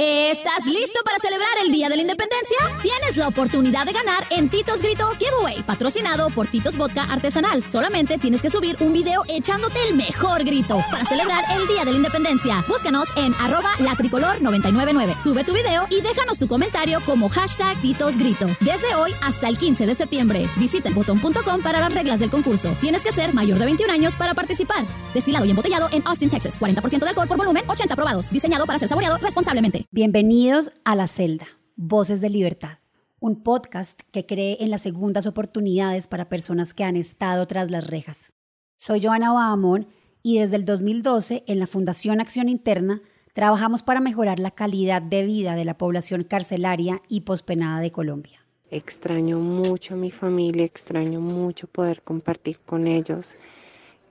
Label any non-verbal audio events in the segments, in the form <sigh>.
¿Estás listo para celebrar el Día de la Independencia? Tienes la oportunidad de ganar en Titos Grito Giveaway, patrocinado por Titos Vodka Artesanal. Solamente tienes que subir un video echándote el mejor grito para celebrar el Día de la Independencia. Búscanos en arroba latricolor999. Sube tu video y déjanos tu comentario como hashtag Titos Grito. Desde hoy hasta el 15 de septiembre. Visita botón.com para las reglas del concurso. Tienes que ser mayor de 21 años para participar. Destilado y embotellado en Austin, Texas. 40% de alcohol por volumen, 80 probados. Diseñado para ser saboreado responsablemente. Bienvenidos a La Celda, Voces de Libertad, un podcast que cree en las segundas oportunidades para personas que han estado tras las rejas. Soy Joana Bahamón y desde el 2012 en la Fundación Acción Interna trabajamos para mejorar la calidad de vida de la población carcelaria y pospenada de Colombia. Extraño mucho a mi familia, extraño mucho poder compartir con ellos.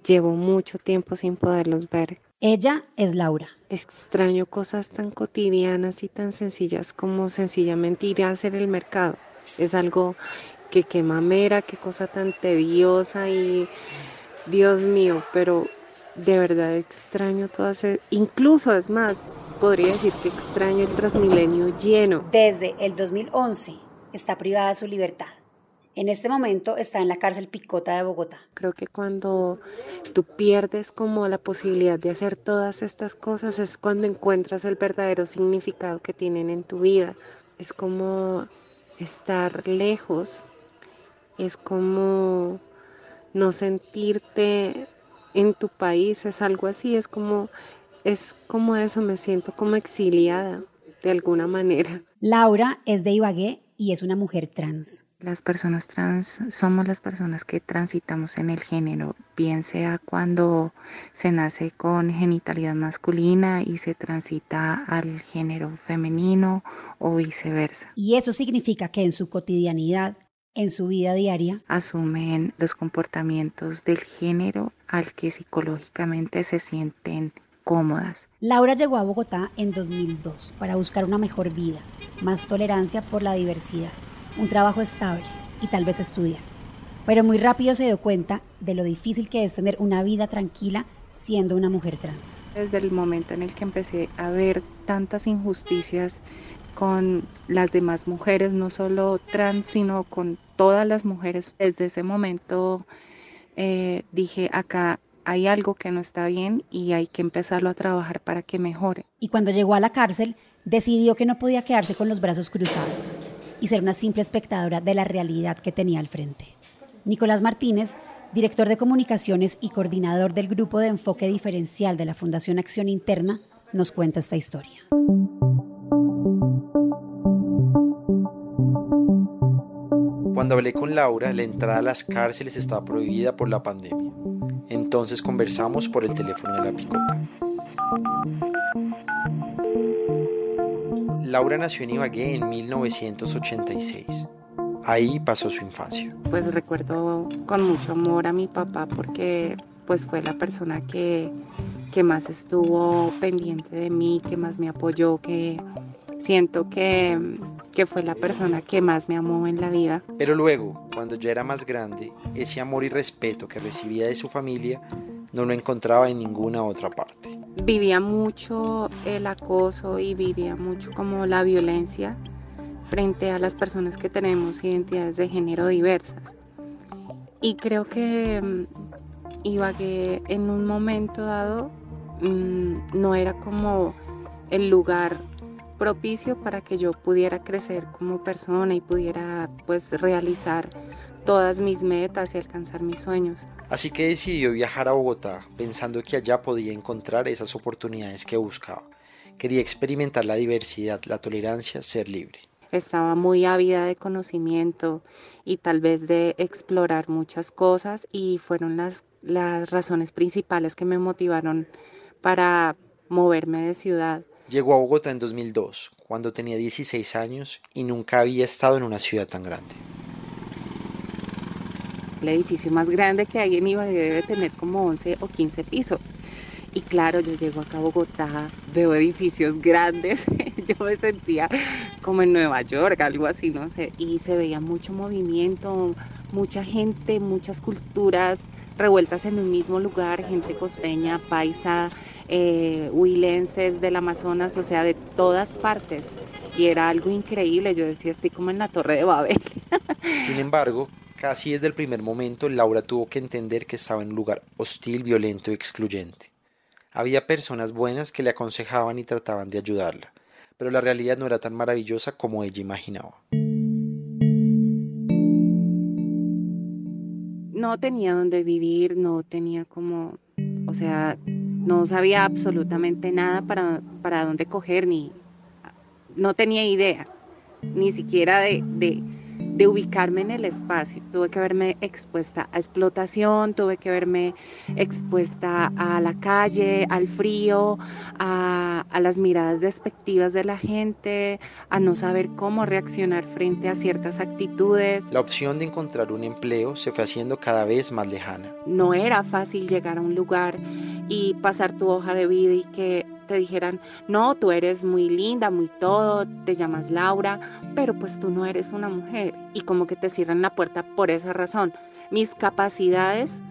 Llevo mucho tiempo sin poderlos ver. Ella es Laura. Extraño cosas tan cotidianas y tan sencillas como sencillamente ir a hacer el mercado. Es algo que qué mamera, qué cosa tan tediosa y Dios mío, pero de verdad extraño todas, e- incluso es más, podría decir que extraño el Transmilenio lleno. Desde el 2011 está privada de su libertad. En este momento está en la cárcel Picota de Bogotá. Creo que cuando tú pierdes como la posibilidad de hacer todas estas cosas es cuando encuentras el verdadero significado que tienen en tu vida. Es como estar lejos, es como no sentirte en tu país, es algo así, es como es como eso, me siento como exiliada de alguna manera. Laura es de Ibagué y es una mujer trans. Las personas trans somos las personas que transitamos en el género, bien sea cuando se nace con genitalidad masculina y se transita al género femenino o viceversa. Y eso significa que en su cotidianidad, en su vida diaria, Asumen los comportamientos del género al que psicológicamente se sienten cómodas. Laura llegó a Bogotá en 2002 para buscar una mejor vida, más tolerancia por la diversidad, un trabajo estable y tal vez estudiar. Pero muy rápido se dio cuenta de lo difícil que es tener una vida tranquila siendo una mujer trans. Desde el momento en el que empecé a ver tantas injusticias con las demás mujeres, no solo trans, sino con todas las mujeres, desde ese momento eh, dije, acá hay algo que no está bien y hay que empezarlo a trabajar para que mejore. Y cuando llegó a la cárcel, decidió que no podía quedarse con los brazos cruzados y ser una simple espectadora de la realidad que tenía al frente. Nicolás Martínez, director de comunicaciones y coordinador del grupo de enfoque diferencial de la Fundación Acción Interna, nos cuenta esta historia. Cuando hablé con Laura, la entrada a las cárceles estaba prohibida por la pandemia. Entonces conversamos por el teléfono de la picota. Laura nació en Ibagué en 1986. Ahí pasó su infancia. Pues recuerdo con mucho amor a mi papá porque pues fue la persona que, que más estuvo pendiente de mí, que más me apoyó, que siento que, que fue la persona que más me amó en la vida. Pero luego, cuando ya era más grande, ese amor y respeto que recibía de su familia no lo encontraba en ninguna otra parte. Vivía mucho el acoso y vivía mucho como la violencia frente a las personas que tenemos identidades de género diversas. Y creo que mm, Ibagué en un momento dado mm, no era como el lugar propicio para que yo pudiera crecer como persona y pudiera pues realizar todas mis metas y alcanzar mis sueños. Así que decidió viajar a Bogotá pensando que allá podía encontrar esas oportunidades que buscaba. Quería experimentar la diversidad, la tolerancia, ser libre. Estaba muy ávida de conocimiento y tal vez de explorar muchas cosas y fueron las, las razones principales que me motivaron para moverme de ciudad. Llegó a Bogotá en 2002, cuando tenía 16 años y nunca había estado en una ciudad tan grande. El edificio más grande que hay en Ibagué debe tener como 11 o 15 pisos. Y claro, yo llego acá a Bogotá, veo edificios grandes, <laughs> yo me sentía como en Nueva York, algo así, no sé, y se veía mucho movimiento, mucha gente, muchas culturas revueltas en un mismo lugar, gente costeña, paisa, eh, huilenses del Amazonas, o sea, de todas partes. Y era algo increíble, yo decía, estoy como en la Torre de Babel. Sin embargo, casi desde el primer momento, Laura tuvo que entender que estaba en un lugar hostil, violento y excluyente. Había personas buenas que le aconsejaban y trataban de ayudarla, pero la realidad no era tan maravillosa como ella imaginaba. No tenía dónde vivir, no tenía como, o sea, no sabía absolutamente nada para, para dónde coger, ni no tenía idea, ni siquiera de, de de ubicarme en el espacio. Tuve que verme expuesta a explotación, tuve que verme expuesta a la calle, al frío, a, las miradas despectivas de la gente, a no saber cómo reaccionar frente a ciertas actitudes. La opción de encontrar un empleo se fue haciendo cada vez más lejana. No era fácil llegar a un lugar y pasar tu hoja de vida y que te dijeran, no, tú eres muy linda, muy todo, te llamas Laura, pero pues tú no eres una mujer. Y como que te cierran la puerta por esa razón. Mis capacidades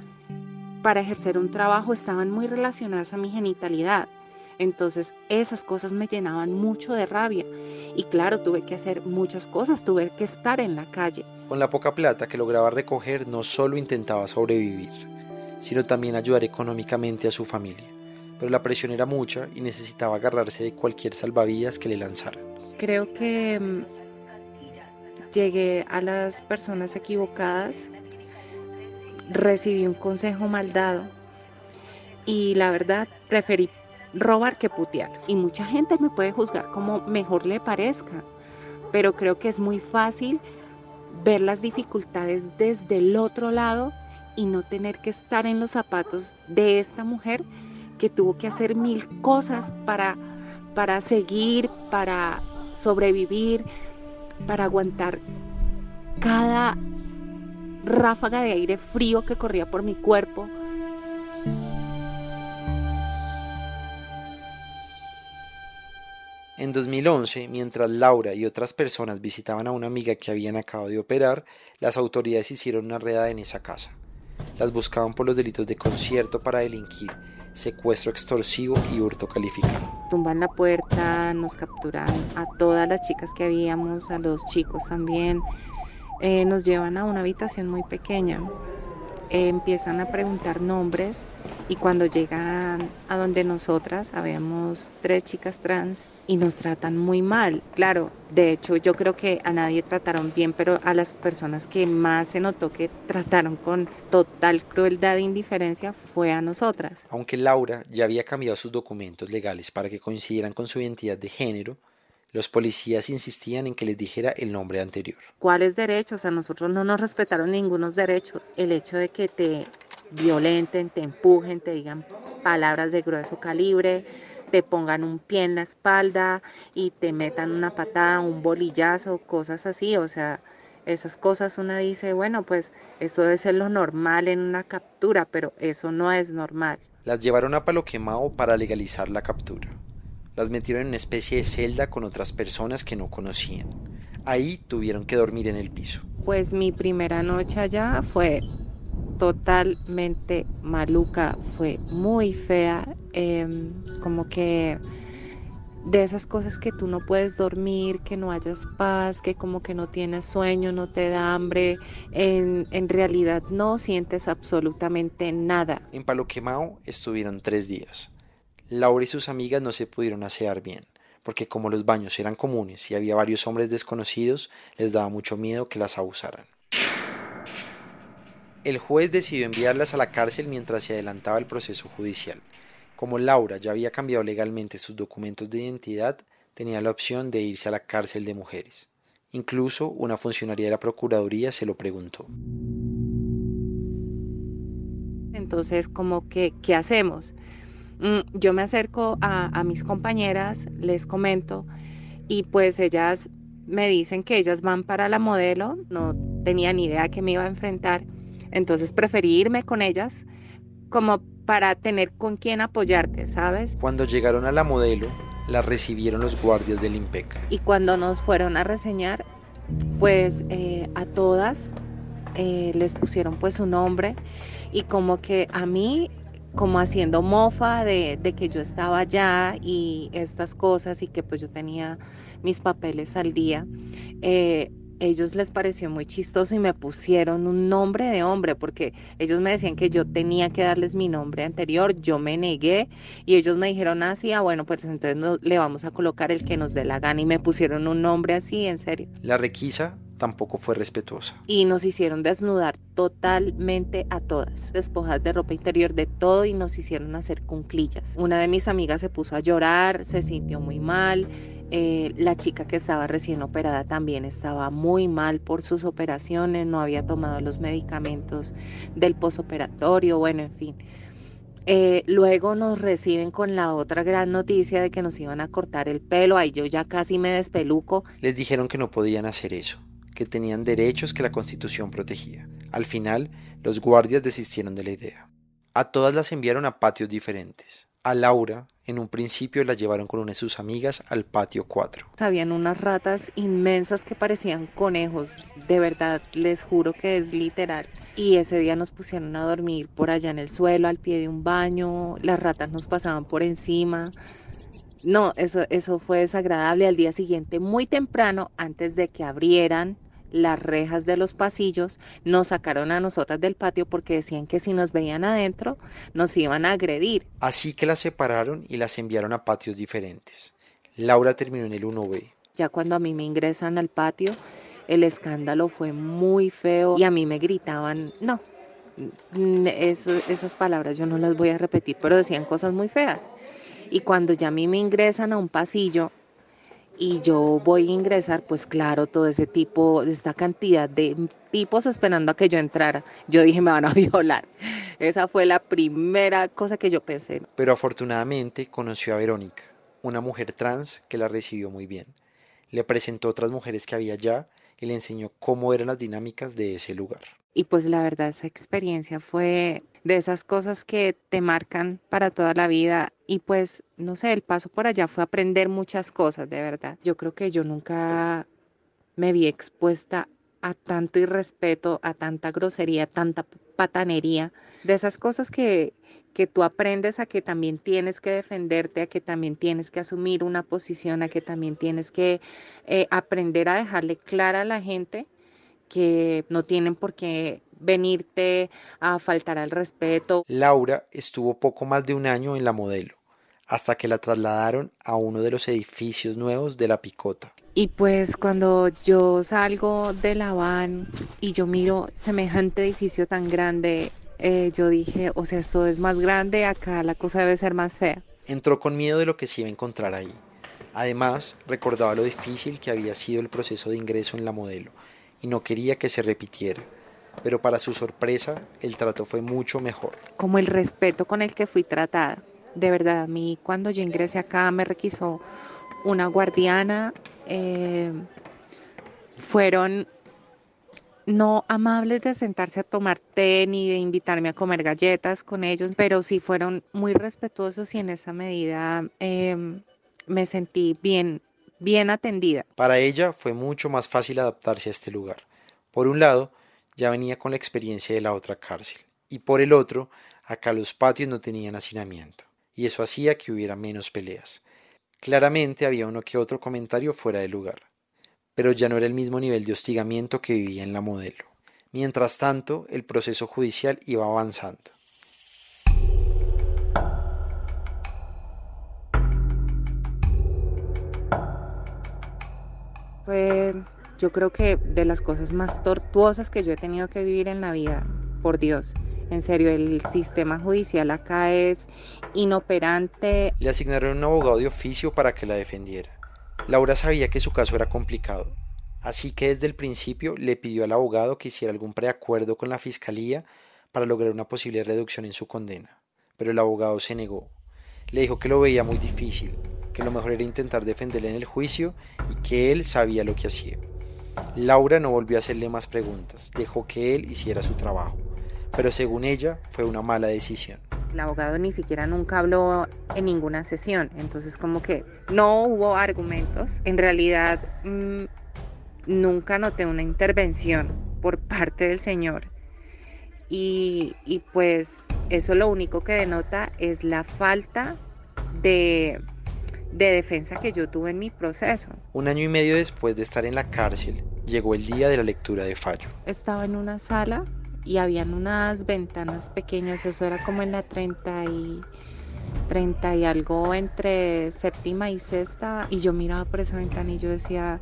para ejercer un trabajo estaban muy relacionadas a mi genitalidad. Entonces esas cosas me llenaban mucho de rabia. Y claro, tuve que hacer muchas cosas, tuve que estar en la calle. Con la poca plata que lograba recoger, no solo intentaba sobrevivir, sino también ayudar económicamente a su familia pero la presión era mucha y necesitaba agarrarse de cualquier salvavidas que le lanzaran. Creo que mm, llegué a las personas equivocadas, recibí un consejo mal dado y la verdad preferí robar que putear. Y mucha gente me puede juzgar como mejor le parezca, pero creo que es muy fácil ver las dificultades desde el otro lado y no tener que estar en los zapatos de esta mujer que tuvo que hacer mil cosas para, para seguir, para sobrevivir, para aguantar cada ráfaga de aire frío que corría por mi cuerpo. En 2011, mientras Laura y otras personas visitaban a una amiga que habían acabado de operar, las autoridades hicieron una redada en esa casa. Las buscaban por los delitos de concierto para delinquir secuestro extorsivo y hurto calificado. Tumban la puerta, nos capturan a todas las chicas que habíamos, a los chicos también. Eh, nos llevan a una habitación muy pequeña. Empiezan a preguntar nombres y cuando llegan a donde nosotras, habíamos tres chicas trans y nos tratan muy mal. Claro, de hecho yo creo que a nadie trataron bien, pero a las personas que más se notó que trataron con total crueldad e indiferencia fue a nosotras. Aunque Laura ya había cambiado sus documentos legales para que coincidieran con su identidad de género, los policías insistían en que les dijera el nombre anterior. ¿Cuáles derechos? A nosotros no nos respetaron ningunos derechos. El hecho de que te violenten, te empujen, te digan palabras de grueso calibre, te pongan un pie en la espalda y te metan una patada, un bolillazo, cosas así, o sea, esas cosas una dice, bueno, pues eso debe ser lo normal en una captura, pero eso no es normal. Las llevaron a palo quemado para legalizar la captura. Las metieron en una especie de celda con otras personas que no conocían. Ahí tuvieron que dormir en el piso. Pues mi primera noche allá fue totalmente maluca, fue muy fea, em, como que de esas cosas que tú no puedes dormir, que no hayas paz, que como que no tienes sueño, no te da hambre, en, en realidad no sientes absolutamente nada. En Palo Quemao estuvieron tres días. Laura y sus amigas no se pudieron asear bien, porque como los baños eran comunes y había varios hombres desconocidos, les daba mucho miedo que las abusaran el juez decidió enviarlas a la cárcel mientras se adelantaba el proceso judicial. Como Laura ya había cambiado legalmente sus documentos de identidad, tenía la opción de irse a la cárcel de mujeres. Incluso una funcionaria de la Procuraduría se lo preguntó. Entonces, como que, ¿qué hacemos? Mm, yo me acerco a, a mis compañeras, les comento, y pues ellas me dicen que ellas van para la modelo, no tenía ni idea que me iba a enfrentar entonces preferí irme con ellas como para tener con quién apoyarte, ¿sabes? Cuando llegaron a la modelo, la recibieron los guardias del IMPEC. Y cuando nos fueron a reseñar, pues eh, a todas eh, les pusieron pues su nombre y como que a mí como haciendo mofa de, que yo estaba allá y estas cosas y que pues yo tenía mis papeles al día. Eh, ellos les pareció muy chistoso y me pusieron un nombre de hombre porque ellos me decían que yo tenía que darles mi nombre anterior, yo me negué y ellos me dijeron así, ah, bueno, pues entonces le vamos a colocar el que nos dé la gana y me pusieron un nombre así, en serio. La requisa tampoco fue respetuosa. Y nos hicieron desnudar totalmente a todas, despojar de ropa interior de todo y nos hicieron hacer cunclillas. Una de mis amigas se puso a llorar, se sintió muy mal eh, la chica que estaba recién operada también estaba muy mal por sus operaciones, no había tomado los medicamentos del posoperatorio, bueno, en fin. Eh, luego nos reciben con la otra gran noticia de que nos iban a cortar el pelo, ahí yo ya casi me despeluco. Les dijeron que no podían hacer eso, que tenían derechos que la constitución protegía. Al final, los guardias desistieron de la idea. A todas las enviaron a patios diferentes. A Laura, en un principio la llevaron con una de sus amigas al patio 4. Habían unas ratas inmensas que parecían conejos, de verdad, les juro que es literal. Y ese día nos pusieron a dormir por allá en el suelo, al pie de un baño, las ratas nos pasaban por encima. No, eso, eso fue desagradable. Al día siguiente, muy temprano, antes de que abrieran las rejas de los pasillos, nos sacaron a nosotras del patio porque decían que si nos veían adentro nos iban a agredir. Así que las separaron y las enviaron a patios diferentes. Laura terminó en el 1B. Ya cuando a mí me ingresan al patio, el escándalo fue muy feo y a mí me gritaban, no, esas palabras yo no las voy a repetir, pero decían cosas muy feas. Y cuando ya a mí me ingresan a un pasillo, y yo voy a ingresar, pues claro, todo ese tipo, esta cantidad de tipos esperando a que yo entrara. Yo dije, me van a <laughs> violar. Esa fue la primera cosa que yo pensé. Pero afortunadamente conoció a Verónica, una mujer trans que la recibió muy bien. Le presentó otras mujeres que había allá y le enseñó cómo eran las dinámicas de ese lugar. Y pues la verdad esa experiencia fue de esas cosas que te marcan para toda la vida y pues no sé, el paso por allá fue aprender muchas cosas, de verdad. Yo creo que yo nunca me vi expuesta a tanto irrespeto, a tanta grosería, a tanta patanería, de esas cosas que, que tú aprendes a que también tienes que defenderte, a que también tienes que asumir una posición, a que también tienes que eh, aprender a dejarle clara a la gente que no tienen por qué venirte a faltar al respeto. Laura estuvo poco más de un año en la modelo, hasta que la trasladaron a uno de los edificios nuevos de la Picota. Y pues cuando yo salgo de la van y yo miro semejante edificio tan grande, eh, yo dije, o sea, esto es más grande, acá la cosa debe ser más fea. Entró con miedo de lo que se iba a encontrar ahí. Además, recordaba lo difícil que había sido el proceso de ingreso en la modelo y no quería que se repitiera. Pero para su sorpresa, el trato fue mucho mejor. Como el respeto con el que fui tratada. De verdad, a mí cuando yo ingresé acá me requisó una guardiana. Eh, fueron no amables de sentarse a tomar té ni de invitarme a comer galletas con ellos, pero sí fueron muy respetuosos y en esa medida em, me sentí bien bien atendida. Para ella fue mucho más fácil adaptarse a este lugar. Por un lado, ya venía con la experiencia de la otra cárcel, y por el otro, acá los patios no tenían hacinamiento, y eso hacía que hubiera menos peleas. Claramente había uno que otro comentario fuera de lugar, pero ya no era el mismo nivel de hostigamiento que vivía en la modelo. Mientras tanto, el proceso judicial iba avanzando. fue yo creo que de las cosas más tortuosas que yo he tenido que vivir en la vida, por Dios. En serio, el sistema judicial acá es inoperante. Le asignaron un abogado de oficio para que la defendiera. Laura sabía que su caso era complicado, así que desde el principio le pidió al abogado que hiciera algún preacuerdo con la fiscalía para lograr una posible reducción en su condena. Pero el abogado se negó. Le dijo que lo veía muy difícil, que lo mejor era intentar defenderle en el juicio y que él sabía lo que hacía. Laura no volvió a hacerle más preguntas, dejó que él hiciera su trabajo, pero según ella fue una mala decisión. El abogado ni siquiera nunca habló en ninguna sesión, entonces como que no hubo argumentos. En realidad mm, nunca noté una intervención por parte del señor y, y pues eso lo único que denota es la falta de, de defensa que yo tuve en mi proceso. Un año y medio después de estar en la cárcel, llegó el día de la lectura de fallo. Estaba en una sala y habían unas ventanas pequeñas, eso era como en la 30 y 30 y algo entre séptima y sexta y yo miraba por esa ventana y yo decía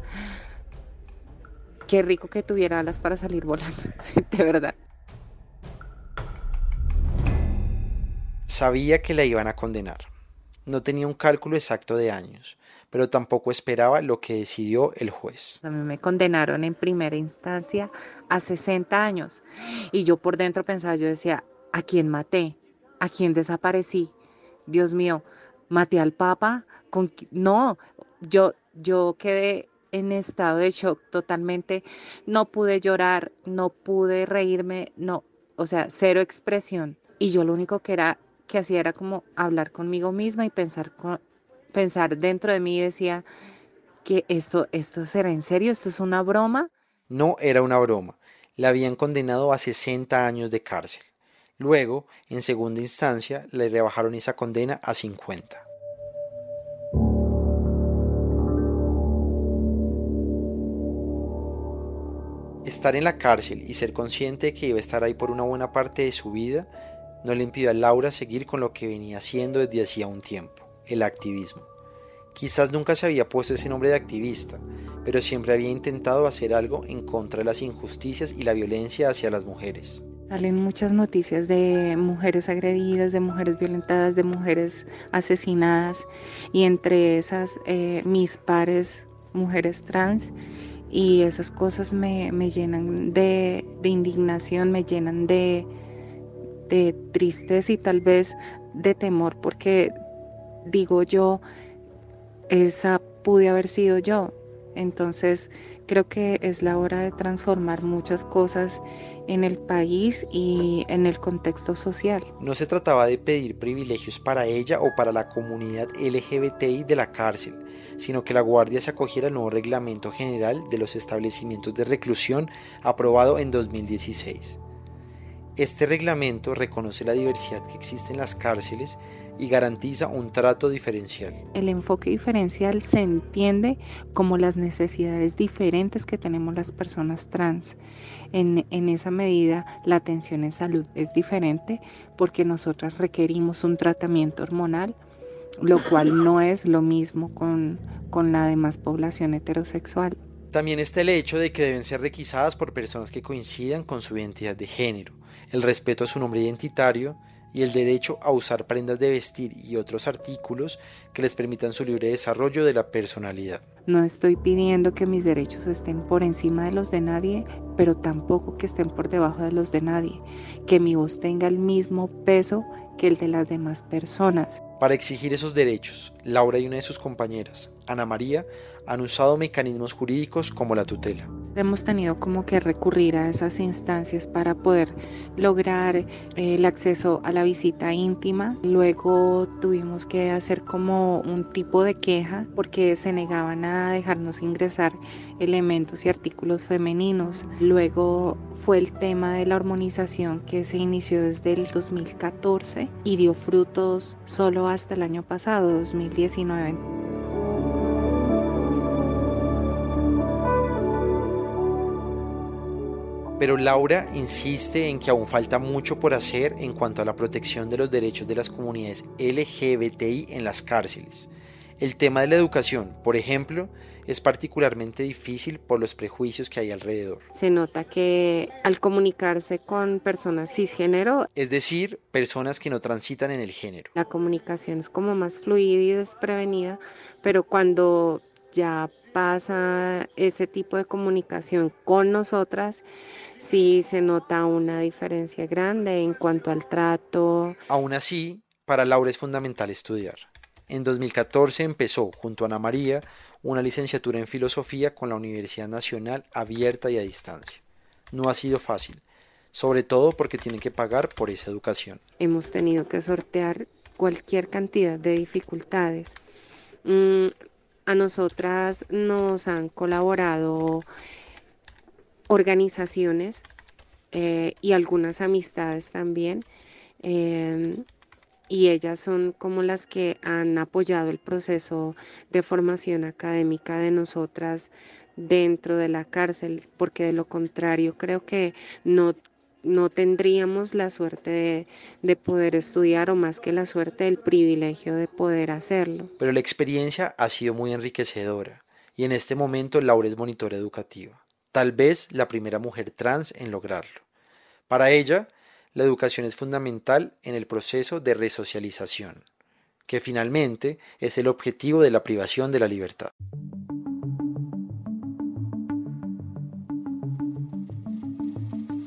qué rico que tuviera alas para salir volando, <laughs> de verdad. Sabía que la iban a condenar. No tenía un cálculo exacto de años, pero tampoco esperaba lo que decidió el juez. A mí me condenaron en primera instancia a 60 años y yo por dentro pensaba, yo decía, ¿a quién maté? ¿A quién desaparecí? Dios mío, maté al Papa. ¿Con... No, yo, yo quedé en estado de shock totalmente. No pude llorar, no pude reírme, no, o sea, cero expresión. Y yo lo único que era que hacía era como hablar conmigo misma y pensar, pensar dentro de mí y decía que esto, esto será en serio, esto es una broma. No era una broma, la habían condenado a 60 años de cárcel. Luego, en segunda instancia, le rebajaron esa condena a 50. Estar en la cárcel y ser consciente de que iba a estar ahí por una buena parte de su vida no le impidió a Laura seguir con lo que venía haciendo desde hacía un tiempo, el activismo. Quizás nunca se había puesto ese nombre de activista, pero siempre había intentado hacer algo en contra de las injusticias y la violencia hacia las mujeres. Salen muchas noticias de mujeres agredidas, de mujeres violentadas, de mujeres asesinadas y entre esas eh, mis pares, mujeres trans, y esas cosas me, llenan de indignación, me llenan de, de tristeza y tal vez de temor porque digo yo, esa pude haber sido yo. Entonces creo que es la hora de transformar muchas cosas en el país y en el contexto social. No se trataba de pedir privilegios para ella o para la comunidad LGBTI de la cárcel, sino que la Guardia se acogiera al nuevo reglamento general de los establecimientos de reclusión aprobado en 2016. Este reglamento reconoce la diversidad que existe en las cárceles y garantiza un trato diferencial. El enfoque diferencial se entiende como las necesidades diferentes que tenemos las personas trans. En, esa medida, la atención en salud es diferente porque nosotras requerimos un tratamiento hormonal, lo cual no es lo mismo con, con la demás población heterosexual. También está el hecho de que deben ser requisadas por personas que coincidan con su identidad de género el respeto a su nombre identitario y el derecho a usar prendas de vestir y otros artículos que les permitan su libre desarrollo de la personalidad. No estoy pidiendo que mis derechos estén por encima de los de nadie, pero tampoco que estén por debajo de los de nadie, que mi voz tenga el mismo peso que el de las demás personas. Para exigir esos derechos, Laura y una de sus compañeras, Ana María, han usado mecanismos jurídicos como la tutela. Hemos tenido como que recurrir a esas instancias para poder lograr eh, el acceso a la visita íntima. Luego tuvimos que hacer como un tipo de queja porque se negaban a dejarnos ingresar elementos y artículos femeninos. Luego fue el tema de la hormonización que se inició desde el 2014 y dio frutos solo hasta el año pasado, 2019. Pero Laura insiste en que aún falta mucho por hacer en cuanto a la protección de los derechos de las comunidades LGBTI en las cárceles. El tema de la educación, por ejemplo, es particularmente difícil por los prejuicios que hay alrededor. Se nota que al comunicarse con personas cisgénero, es decir, personas que no transitan en el género, la comunicación es como más fluida y desprevenida, pero cuando ya pasa ese tipo de comunicación con nosotras, sí se nota una diferencia grande en cuanto al trato. Aún así, para Laura es fundamental estudiar. En 2014 empezó, junto a Ana María, una licenciatura en filosofía con la Universidad Nacional abierta y a distancia. No ha sido fácil, sobre todo porque tienen que pagar por esa educación. Hemos tenido que sortear cualquier cantidad de dificultades. Mm, a nosotras nos han colaborado organizaciones eh, y algunas amistades también. Em, y ellas son como las que han apoyado el proceso de formación académica de nosotras dentro de la cárcel, porque de lo contrario creo que no no tendríamos la suerte de, de, poder estudiar o más que la suerte del privilegio de poder hacerlo. Pero la experiencia ha sido muy enriquecedora y en este momento Laura es monitora educativa, tal vez la primera mujer trans en lograrlo. Para ella, la educación es fundamental en el proceso de resocialización, que finalmente es el objetivo de la privación de la libertad.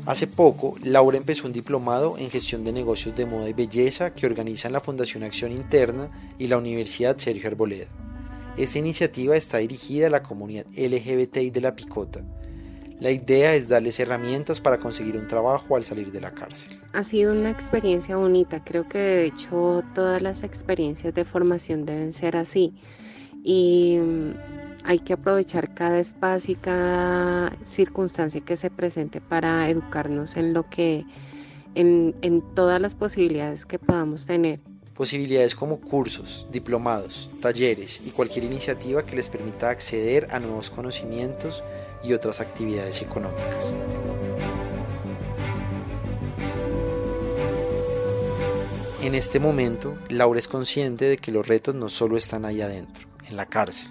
Hace poco, Laura empezó un diplomado en gestión de negocios de moda y belleza que organizan la Fundación Acción Interna y la Universidad Sergio Arboleda. Esta iniciativa está dirigida a la comunidad LGBTI de la Picota. La idea es darles herramientas para conseguir un trabajo al salir de la cárcel. Ha sido una experiencia bonita, creo que de hecho todas las experiencias de formación deben ser así. Y hay que aprovechar cada espacio y cada circunstancia que se presente para educarnos en lo que, en, en todas las posibilidades que podamos tener. Posibilidades como cursos, diplomados, talleres y cualquier iniciativa que les permita acceder a nuevos conocimientos y otras actividades económicas. En este momento, Laura es consciente de que los retos no solo están ahí adentro, en la cárcel,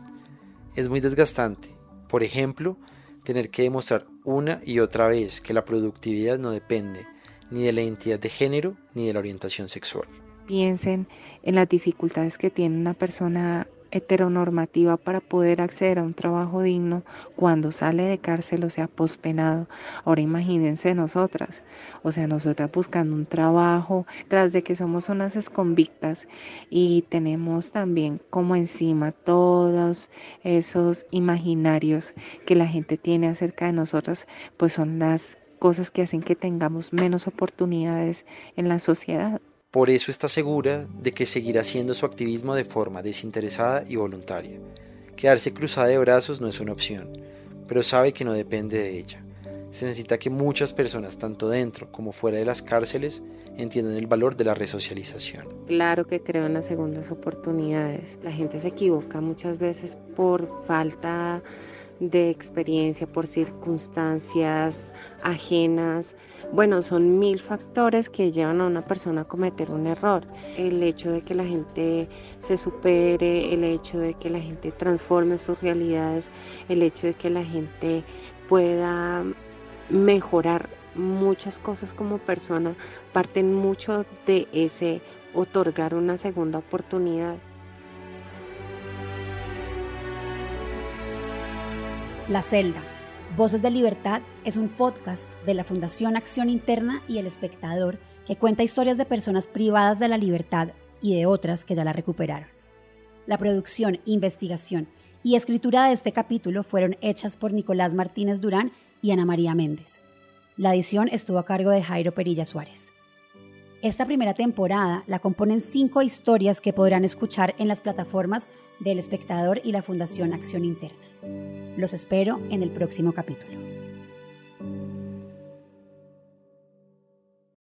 es muy desgastante. Por ejemplo, tener que demostrar una y otra vez que la productividad no depende ni de la identidad de género ni de la orientación sexual. Piensen en las dificultades que tiene una persona heteronormativa para poder acceder a un trabajo digno cuando sale de cárcel o sea pospenado. Ahora imagínense nosotras, o sea, nosotras buscando un trabajo tras de que somos unas esconvictas y tenemos también como encima todos esos imaginarios que la gente tiene acerca de nosotras, pues son las cosas que hacen que tengamos menos oportunidades en la sociedad. Por eso está segura de que seguirá haciendo su activismo de forma desinteresada y voluntaria. Quedarse cruzada de brazos no es una opción, pero sabe que no depende de ella. Se necesita que muchas personas, tanto dentro como fuera de las cárceles, entiendan el valor de la resocialización. Claro que creo en las segundas oportunidades. La gente se equivoca muchas veces por falta de experiencia, por circunstancias ajenas. Bueno, son mil factores que llevan a una persona a cometer un error. El hecho de que la gente se supere, el hecho de que la gente transforme sus realidades, el hecho de que la gente pueda mejorar muchas cosas como persona, parten mucho de ese otorgar una segunda oportunidad. La Celda, Voces de Libertad, es un podcast de la Fundación Acción Interna y El Espectador que cuenta historias de personas privadas de la libertad y de otras que ya la recuperaron. La producción, investigación y escritura de este capítulo fueron hechas por Nicolás Martínez Durán y Ana María Méndez. La edición estuvo a cargo de Jairo Perilla Suárez. Esta primera temporada la componen cinco historias que podrán escuchar en las plataformas del Espectador y la Fundación Acción Interna. Los espero en el próximo capítulo.